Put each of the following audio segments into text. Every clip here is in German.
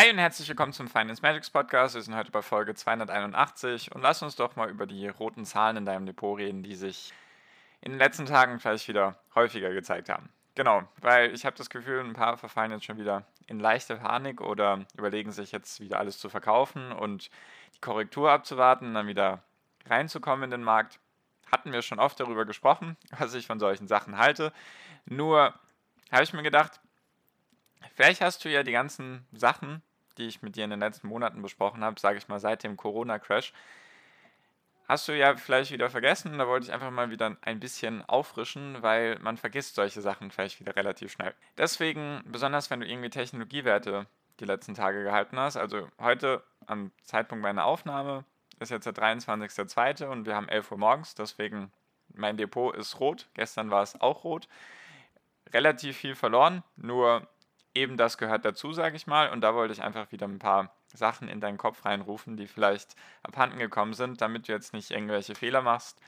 Hi und herzlich willkommen zum Finance Magics Podcast. Wir sind heute bei Folge 281 und lass uns doch mal über die roten Zahlen in deinem Depot reden, die sich in den letzten Tagen vielleicht wieder häufiger gezeigt haben. Genau, weil ich habe das Gefühl, ein paar verfallen jetzt schon wieder in leichte Panik oder überlegen sich jetzt wieder alles zu verkaufen und die Korrektur abzuwarten und dann wieder reinzukommen in den Markt. Hatten wir schon oft darüber gesprochen, was ich von solchen Sachen halte. Nur habe ich mir gedacht, vielleicht hast du ja die ganzen Sachen, die ich mit dir in den letzten Monaten besprochen habe, sage ich mal seit dem Corona-Crash, hast du ja vielleicht wieder vergessen. Da wollte ich einfach mal wieder ein bisschen auffrischen, weil man vergisst solche Sachen vielleicht wieder relativ schnell. Deswegen, besonders wenn du irgendwie Technologiewerte die letzten Tage gehalten hast, also heute am Zeitpunkt meiner Aufnahme ist jetzt der 23.02. und wir haben 11 Uhr morgens, deswegen mein Depot ist rot. Gestern war es auch rot. Relativ viel verloren, nur eben das gehört dazu, sage ich mal. Und da wollte ich einfach wieder ein paar Sachen in deinen Kopf reinrufen, die vielleicht abhanden gekommen sind, damit du jetzt nicht irgendwelche Fehler machst,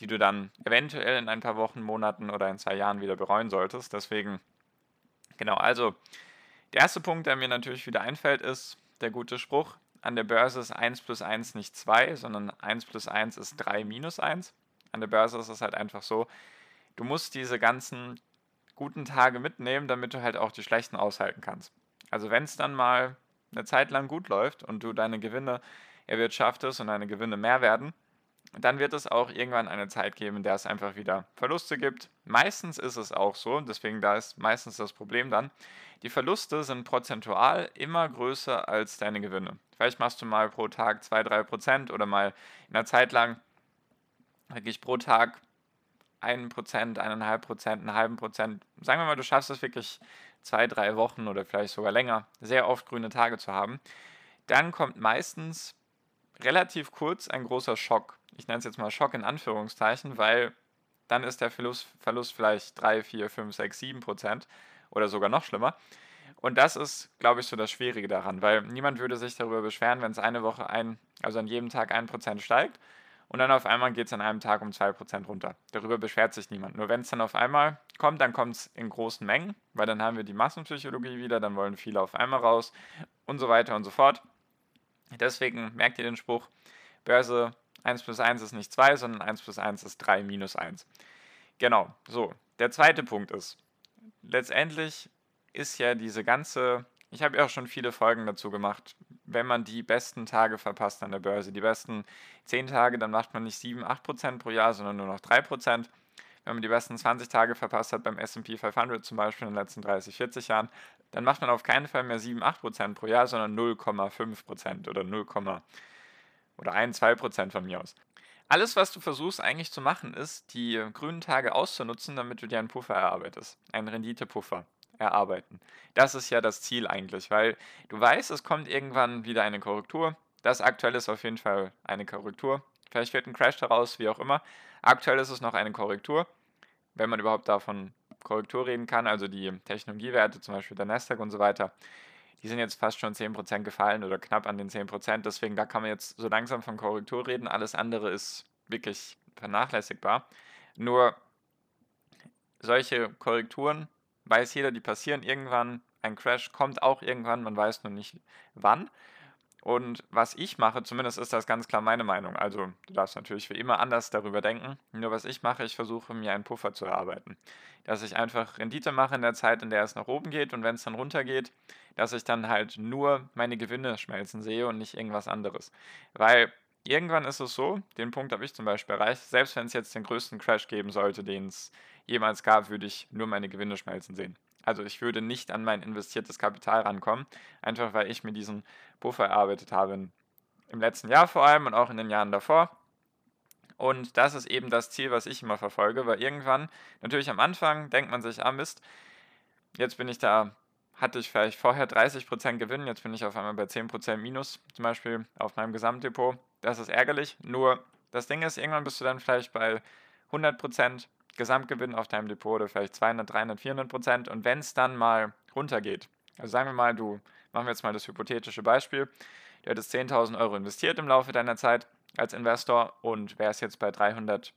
die du dann eventuell in ein paar Wochen, Monaten oder in zwei Jahren wieder bereuen solltest. Deswegen, genau, also der erste Punkt, der mir natürlich wieder einfällt, ist der gute Spruch, an der Börse ist 1 plus 1 nicht 2, sondern 1 plus 1 ist 3 minus 1. An der Börse ist es halt einfach so, du musst diese ganzen guten Tage mitnehmen, damit du halt auch die schlechten aushalten kannst. Also wenn es dann mal eine Zeit lang gut läuft und du deine Gewinne erwirtschaftest und deine Gewinne mehr werden, dann wird es auch irgendwann eine Zeit geben, in der es einfach wieder Verluste gibt. Meistens ist es auch so, deswegen da ist meistens das Problem dann. Die Verluste sind prozentual immer größer als deine Gewinne. Vielleicht machst du mal pro Tag 2-3% oder mal in einer Zeit lang wirklich pro Tag 1%, 1,5%, einen halben Prozent, sagen wir mal, du schaffst es wirklich zwei, drei Wochen oder vielleicht sogar länger, sehr oft grüne Tage zu haben, dann kommt meistens relativ kurz ein großer Schock. Ich nenne es jetzt mal Schock in Anführungszeichen, weil dann ist der Verlust, Verlust vielleicht 3, 4, 5, 6, 7 Prozent oder sogar noch schlimmer. Und das ist, glaube ich, so das Schwierige daran, weil niemand würde sich darüber beschweren, wenn es eine Woche ein, also an jedem Tag ein Prozent steigt und dann auf einmal geht es an einem Tag um 2% runter. Darüber beschwert sich niemand. Nur wenn es dann auf einmal kommt, dann kommt es in großen Mengen, weil dann haben wir die Massenpsychologie wieder, dann wollen viele auf einmal raus und so weiter und so fort. Deswegen merkt ihr den Spruch, Börse 1 plus 1 ist nicht 2, sondern 1 plus 1 ist 3 minus 1. Genau, so. Der zweite Punkt ist, letztendlich ist ja diese ganze ich habe ja auch schon viele Folgen dazu gemacht. Wenn man die besten Tage verpasst an der Börse, die besten 10 Tage, dann macht man nicht 7, 8% pro Jahr, sondern nur noch 3%. Wenn man die besten 20 Tage verpasst hat beim SP 500 zum Beispiel in den letzten 30, 40 Jahren, dann macht man auf keinen Fall mehr 7, 8% pro Jahr, sondern 0,5% oder 0, oder 1, 2% von mir aus. Alles, was du versuchst eigentlich zu machen, ist, die grünen Tage auszunutzen, damit du dir einen Puffer erarbeitest. Einen Renditepuffer erarbeiten. Das ist ja das Ziel eigentlich, weil du weißt, es kommt irgendwann wieder eine Korrektur. Das aktuell ist auf jeden Fall eine Korrektur. Vielleicht wird ein Crash daraus, wie auch immer. Aktuell ist es noch eine Korrektur, wenn man überhaupt davon Korrektur reden kann. Also die Technologiewerte, zum Beispiel der Nasdaq und so weiter, die sind jetzt fast schon 10% gefallen oder knapp an den 10%. Deswegen da kann man jetzt so langsam von Korrektur reden. Alles andere ist wirklich vernachlässigbar. Nur solche Korrekturen weiß jeder, die passieren irgendwann. Ein Crash kommt auch irgendwann, man weiß nur nicht wann. Und was ich mache, zumindest ist das ganz klar meine Meinung. Also du darfst natürlich wie immer anders darüber denken. Nur was ich mache, ich versuche mir einen Puffer zu erarbeiten. Dass ich einfach Rendite mache in der Zeit, in der es nach oben geht und wenn es dann runter geht, dass ich dann halt nur meine Gewinne schmelzen sehe und nicht irgendwas anderes. Weil irgendwann ist es so, den Punkt habe ich zum Beispiel erreicht, selbst wenn es jetzt den größten Crash geben sollte, den es jemals gab, würde ich nur meine Gewinne schmelzen sehen. Also ich würde nicht an mein investiertes Kapital rankommen, einfach weil ich mir diesen Puffer erarbeitet habe im letzten Jahr vor allem und auch in den Jahren davor. Und das ist eben das Ziel, was ich immer verfolge, weil irgendwann, natürlich am Anfang, denkt man sich, ah Mist, jetzt bin ich da hatte ich vielleicht vorher 30% Gewinn, jetzt bin ich auf einmal bei 10% Minus, zum Beispiel auf meinem Gesamtdepot. Das ist ärgerlich. Nur das Ding ist, irgendwann bist du dann vielleicht bei 100% Gesamtgewinn auf deinem Depot oder vielleicht 200, 300, 400%. Und wenn es dann mal runtergeht, also sagen wir mal, du, machen wir jetzt mal das hypothetische Beispiel, du hättest 10.000 Euro investiert im Laufe deiner Zeit als Investor und wärst jetzt bei 300%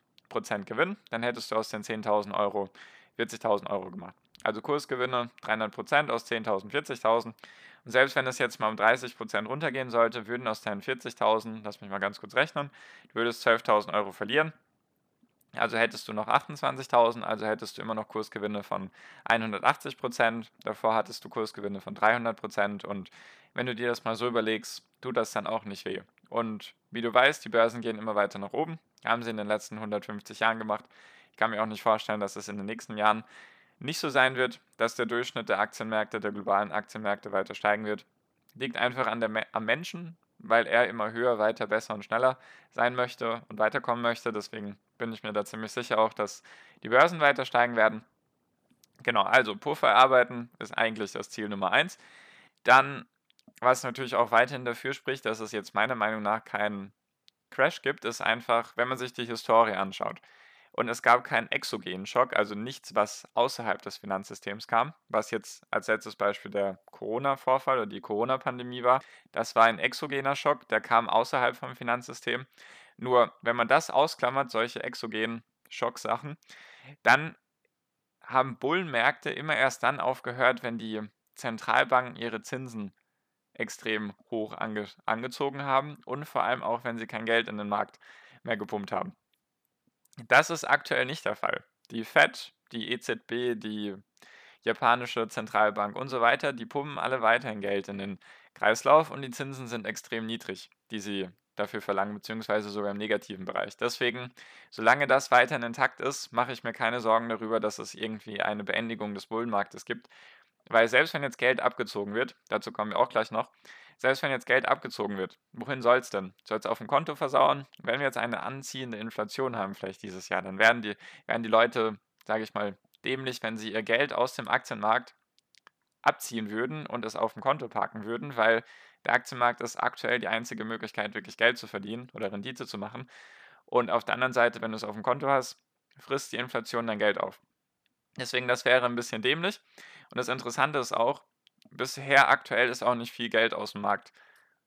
Gewinn, dann hättest du aus den 10.000 Euro 40.000 Euro gemacht. Also Kursgewinne 300% aus 10.000, 40.000. Und selbst wenn es jetzt mal um 30% runtergehen sollte, würden aus deinen 40.000, lass mich mal ganz kurz rechnen, du würdest 12.000 Euro verlieren. Also hättest du noch 28.000, also hättest du immer noch Kursgewinne von 180%. Davor hattest du Kursgewinne von 300%. Und wenn du dir das mal so überlegst, tut das dann auch nicht weh. Und wie du weißt, die Börsen gehen immer weiter nach oben. Haben sie in den letzten 150 Jahren gemacht. Ich kann mir auch nicht vorstellen, dass es in den nächsten Jahren nicht so sein wird, dass der Durchschnitt der Aktienmärkte, der globalen Aktienmärkte weiter steigen wird. Liegt einfach an der, am Menschen, weil er immer höher, weiter, besser und schneller sein möchte und weiterkommen möchte. Deswegen bin ich mir da ziemlich sicher auch, dass die Börsen weiter steigen werden. Genau, also Puffer erarbeiten ist eigentlich das Ziel Nummer eins. Dann, was natürlich auch weiterhin dafür spricht, dass es jetzt meiner Meinung nach keinen Crash gibt, ist einfach, wenn man sich die Historie anschaut und es gab keinen exogenen Schock, also nichts, was außerhalb des Finanzsystems kam, was jetzt als letztes Beispiel der Corona-Vorfall oder die Corona-Pandemie war. Das war ein exogener Schock, der kam außerhalb vom Finanzsystem. Nur wenn man das ausklammert, solche exogenen Schocksachen, dann haben Bullenmärkte immer erst dann aufgehört, wenn die Zentralbanken ihre Zinsen extrem hoch ange angezogen haben und vor allem auch, wenn sie kein Geld in den Markt mehr gepumpt haben. Das ist aktuell nicht der Fall. Die Fed, die EZB, die japanische Zentralbank und so weiter, die pumpen alle weiterhin Geld in den Kreislauf und die Zinsen sind extrem niedrig, die sie dafür verlangen, beziehungsweise sogar im negativen Bereich. Deswegen, solange das weiterhin intakt ist, mache ich mir keine Sorgen darüber, dass es irgendwie eine Beendigung des Bullenmarktes gibt. Weil selbst wenn jetzt Geld abgezogen wird, dazu kommen wir auch gleich noch, selbst wenn jetzt Geld abgezogen wird, wohin soll es denn? Soll es auf dem Konto versauen? Wenn wir jetzt eine anziehende Inflation haben, vielleicht dieses Jahr, dann werden die, werden die Leute, sage ich mal, dämlich, wenn sie ihr Geld aus dem Aktienmarkt abziehen würden und es auf dem Konto parken würden, weil der Aktienmarkt ist aktuell die einzige Möglichkeit, wirklich Geld zu verdienen oder Rendite zu machen. Und auf der anderen Seite, wenn du es auf dem Konto hast, frisst die Inflation dein Geld auf. Deswegen, das wäre ein bisschen dämlich. Und das Interessante ist auch, bisher aktuell ist auch nicht viel Geld aus dem Markt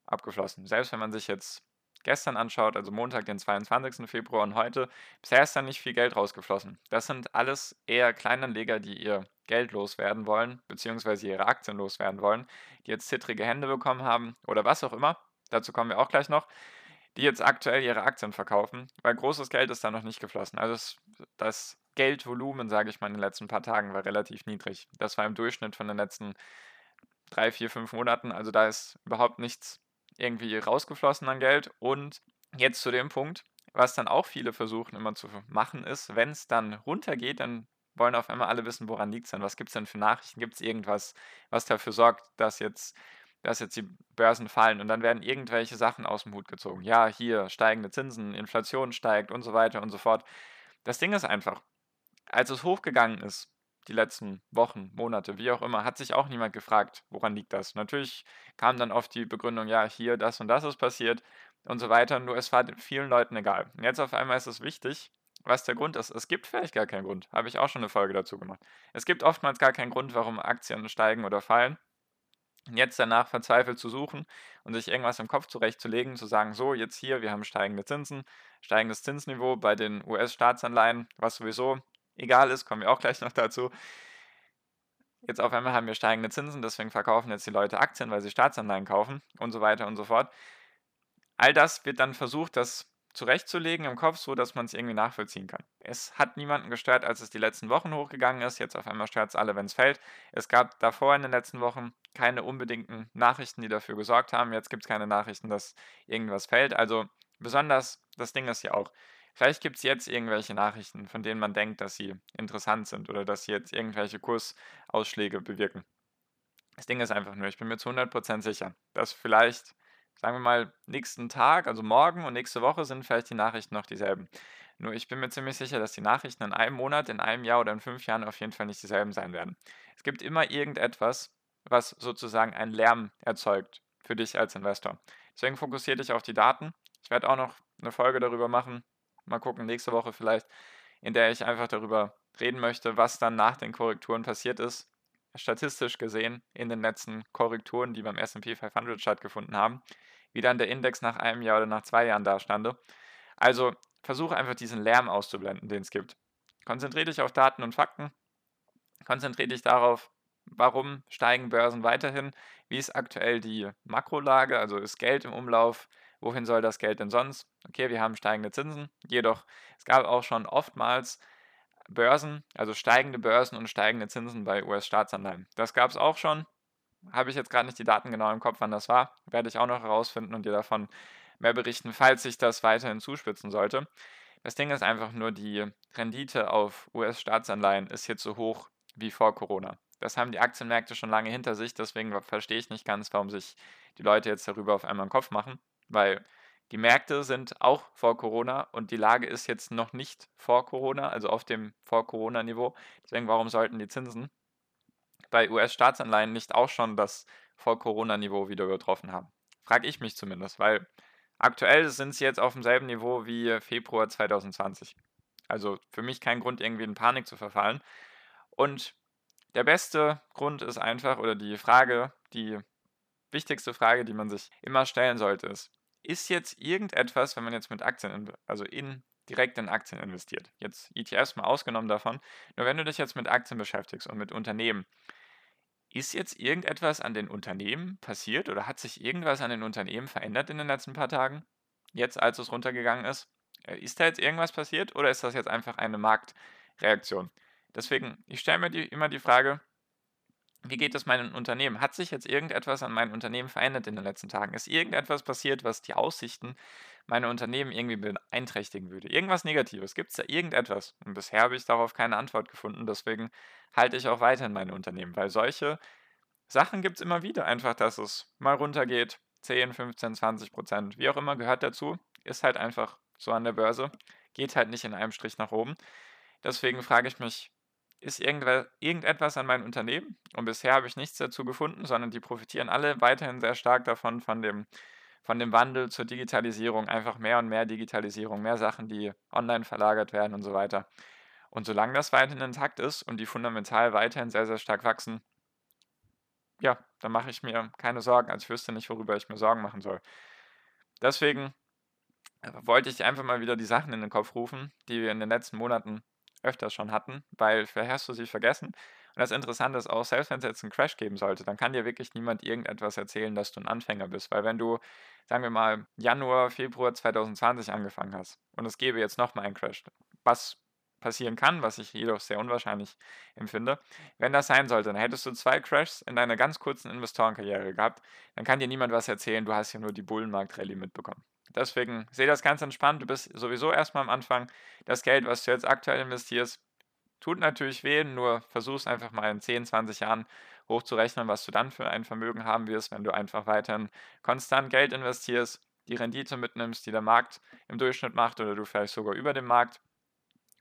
abgeflossen. Selbst wenn man sich jetzt gestern anschaut, also Montag, den 22. Februar und heute, bisher ist da nicht viel Geld rausgeflossen. Das sind alles eher Kleinanleger, die ihr Geld loswerden wollen, beziehungsweise ihre Aktien loswerden wollen, die jetzt zittrige Hände bekommen haben oder was auch immer. Dazu kommen wir auch gleich noch. Die jetzt aktuell ihre Aktien verkaufen, weil großes Geld ist da noch nicht geflossen. Also das Geldvolumen, sage ich mal, in den letzten paar Tagen war relativ niedrig. Das war im Durchschnitt von den letzten drei, vier, fünf Monaten. Also da ist überhaupt nichts irgendwie rausgeflossen an Geld. Und jetzt zu dem Punkt, was dann auch viele versuchen immer zu machen, ist, wenn es dann runtergeht, dann wollen auf einmal alle wissen, woran liegt es denn? Was gibt es denn für Nachrichten? Gibt es irgendwas, was dafür sorgt, dass jetzt, dass jetzt die Börsen fallen? Und dann werden irgendwelche Sachen aus dem Hut gezogen. Ja, hier steigende Zinsen, Inflation steigt und so weiter und so fort. Das Ding ist einfach, als es hochgegangen ist, die letzten Wochen, Monate, wie auch immer, hat sich auch niemand gefragt, woran liegt das. Natürlich kam dann oft die Begründung, ja, hier das und das ist passiert und so weiter, nur es war vielen Leuten egal. Und jetzt auf einmal ist es wichtig, was der Grund ist. Es gibt vielleicht gar keinen Grund, habe ich auch schon eine Folge dazu gemacht. Es gibt oftmals gar keinen Grund, warum Aktien steigen oder fallen. Und jetzt danach verzweifelt zu suchen und sich irgendwas im Kopf zurechtzulegen, zu sagen, so, jetzt hier, wir haben steigende Zinsen, steigendes Zinsniveau bei den US-Staatsanleihen, was sowieso egal ist, kommen wir auch gleich noch dazu. Jetzt auf einmal haben wir steigende Zinsen, deswegen verkaufen jetzt die Leute Aktien, weil sie Staatsanleihen kaufen und so weiter und so fort. All das wird dann versucht, das zurechtzulegen im Kopf, so dass man es irgendwie nachvollziehen kann. Es hat niemanden gestört, als es die letzten Wochen hochgegangen ist. Jetzt auf einmal stört es alle, wenn es fällt. Es gab davor in den letzten Wochen keine unbedingten Nachrichten, die dafür gesorgt haben. Jetzt gibt es keine Nachrichten, dass irgendwas fällt. Also besonders, das Ding ist ja auch, Vielleicht gibt es jetzt irgendwelche Nachrichten, von denen man denkt, dass sie interessant sind oder dass sie jetzt irgendwelche Kursausschläge bewirken. Das Ding ist einfach nur, ich bin mir zu 100% sicher, dass vielleicht, sagen wir mal, nächsten Tag, also morgen und nächste Woche sind vielleicht die Nachrichten noch dieselben. Nur ich bin mir ziemlich sicher, dass die Nachrichten in einem Monat, in einem Jahr oder in fünf Jahren auf jeden Fall nicht dieselben sein werden. Es gibt immer irgendetwas, was sozusagen einen Lärm erzeugt für dich als Investor. Deswegen fokussiere dich auf die Daten. Ich werde auch noch eine Folge darüber machen, mal gucken, nächste Woche vielleicht, in der ich einfach darüber reden möchte, was dann nach den Korrekturen passiert ist, statistisch gesehen in den letzten Korrekturen, die beim SP 500 stattgefunden haben, wie dann der Index nach einem Jahr oder nach zwei Jahren dastande. Also versuche einfach diesen Lärm auszublenden, den es gibt. Konzentriere dich auf Daten und Fakten. Konzentriere dich darauf, warum steigen Börsen weiterhin, wie ist aktuell die Makrolage, also ist Geld im Umlauf, wohin soll das Geld denn sonst? Okay, wir haben steigende Zinsen, jedoch es gab auch schon oftmals Börsen, also steigende Börsen und steigende Zinsen bei US-Staatsanleihen. Das gab es auch schon. Habe ich jetzt gerade nicht die Daten genau im Kopf, wann das war. Werde ich auch noch herausfinden und dir davon mehr berichten, falls sich das weiterhin zuspitzen sollte. Das Ding ist einfach nur, die Rendite auf US-Staatsanleihen ist jetzt so hoch wie vor Corona. Das haben die Aktienmärkte schon lange hinter sich, deswegen verstehe ich nicht ganz, warum sich die Leute jetzt darüber auf einmal einen Kopf machen, weil die Märkte sind auch vor Corona und die Lage ist jetzt noch nicht vor Corona, also auf dem Vor-Corona-Niveau. Deswegen, warum sollten die Zinsen bei US-Staatsanleihen nicht auch schon das Vor-Corona-Niveau wieder übertroffen haben? Frage ich mich zumindest, weil aktuell sind sie jetzt auf demselben Niveau wie Februar 2020. Also für mich kein Grund, irgendwie in Panik zu verfallen. Und der beste Grund ist einfach, oder die Frage, die wichtigste Frage, die man sich immer stellen sollte, ist, ist jetzt irgendetwas, wenn man jetzt mit Aktien, also in direkt in Aktien investiert, jetzt ETFs mal ausgenommen davon, nur wenn du dich jetzt mit Aktien beschäftigst und mit Unternehmen, ist jetzt irgendetwas an den Unternehmen passiert oder hat sich irgendwas an den Unternehmen verändert in den letzten paar Tagen? Jetzt, als es runtergegangen ist? Äh, ist da jetzt irgendwas passiert oder ist das jetzt einfach eine Marktreaktion? Deswegen, ich stelle mir die, immer die Frage, wie geht es meinem Unternehmen? Hat sich jetzt irgendetwas an meinem Unternehmen verändert in den letzten Tagen? Ist irgendetwas passiert, was die Aussichten meiner Unternehmen irgendwie beeinträchtigen würde? Irgendwas Negatives? Gibt es da irgendetwas? Und bisher habe ich darauf keine Antwort gefunden. Deswegen halte ich auch weiterhin meine Unternehmen, weil solche Sachen gibt es immer wieder. Einfach, dass es mal runtergeht, 10, 15, 20 Prozent, wie auch immer, gehört dazu. Ist halt einfach so an der Börse. Geht halt nicht in einem Strich nach oben. Deswegen frage ich mich, ist irgendetwas an meinem Unternehmen und bisher habe ich nichts dazu gefunden, sondern die profitieren alle weiterhin sehr stark davon, von dem, von dem Wandel zur Digitalisierung, einfach mehr und mehr Digitalisierung, mehr Sachen, die online verlagert werden und so weiter. Und solange das weiterhin intakt ist und die fundamental weiterhin sehr, sehr stark wachsen, ja, dann mache ich mir keine Sorgen, als wüsste nicht, worüber ich mir Sorgen machen soll. Deswegen wollte ich einfach mal wieder die Sachen in den Kopf rufen, die wir in den letzten Monaten öfters schon hatten, weil vielleicht hast du sie vergessen. Und das Interessante ist auch, selbst wenn es jetzt einen Crash geben sollte, dann kann dir wirklich niemand irgendetwas erzählen, dass du ein Anfänger bist. Weil wenn du, sagen wir mal, Januar, Februar 2020 angefangen hast und es gäbe jetzt nochmal einen Crash, was passieren kann, was ich jedoch sehr unwahrscheinlich empfinde. Wenn das sein sollte, dann hättest du zwei Crashs in deiner ganz kurzen Investorenkarriere gehabt, dann kann dir niemand was erzählen, du hast ja nur die Bullenmarkt-Rallye mitbekommen. Deswegen sehe das ganz entspannt. Du bist sowieso erstmal am Anfang. Das Geld, was du jetzt aktuell investierst, tut natürlich weh, nur versuch es einfach mal in 10, 20 Jahren hochzurechnen, was du dann für ein Vermögen haben wirst, wenn du einfach weiterhin konstant Geld investierst, die Rendite mitnimmst, die der Markt im Durchschnitt macht oder du vielleicht sogar über dem Markt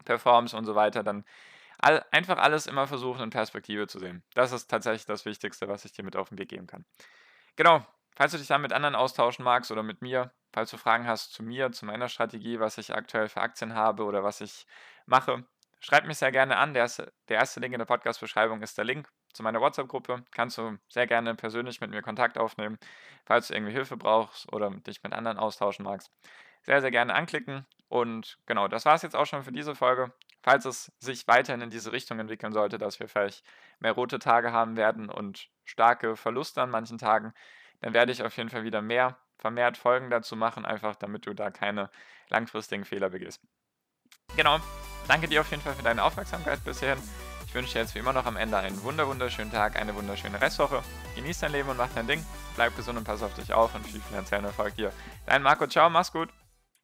performst und so weiter, dann all, einfach alles immer versuchen in Perspektive zu sehen. Das ist tatsächlich das Wichtigste, was ich dir mit auf den Weg geben kann. Genau, falls du dich dann mit anderen austauschen magst oder mit mir, falls du Fragen hast zu mir, zu meiner Strategie, was ich aktuell für Aktien habe oder was ich mache, schreib mich sehr gerne an. Der erste, der erste Link in der Podcast-Beschreibung ist der Link zu meiner WhatsApp-Gruppe. Kannst du sehr gerne persönlich mit mir Kontakt aufnehmen, falls du irgendwie Hilfe brauchst oder dich mit anderen austauschen magst. Sehr, sehr gerne anklicken. Und genau, das war es jetzt auch schon für diese Folge. Falls es sich weiterhin in diese Richtung entwickeln sollte, dass wir vielleicht mehr rote Tage haben werden und starke Verluste an manchen Tagen, dann werde ich auf jeden Fall wieder mehr vermehrt Folgen dazu machen, einfach damit du da keine langfristigen Fehler begehst. Genau, danke dir auf jeden Fall für deine Aufmerksamkeit bis hierhin. Ich wünsche dir jetzt wie immer noch am Ende einen wunderschönen Tag, eine wunderschöne Restwoche. Genieß dein Leben und mach dein Ding. Bleib gesund und pass auf dich auf und viel finanziellen Erfolg dir. Dein Marco, ciao, mach's gut.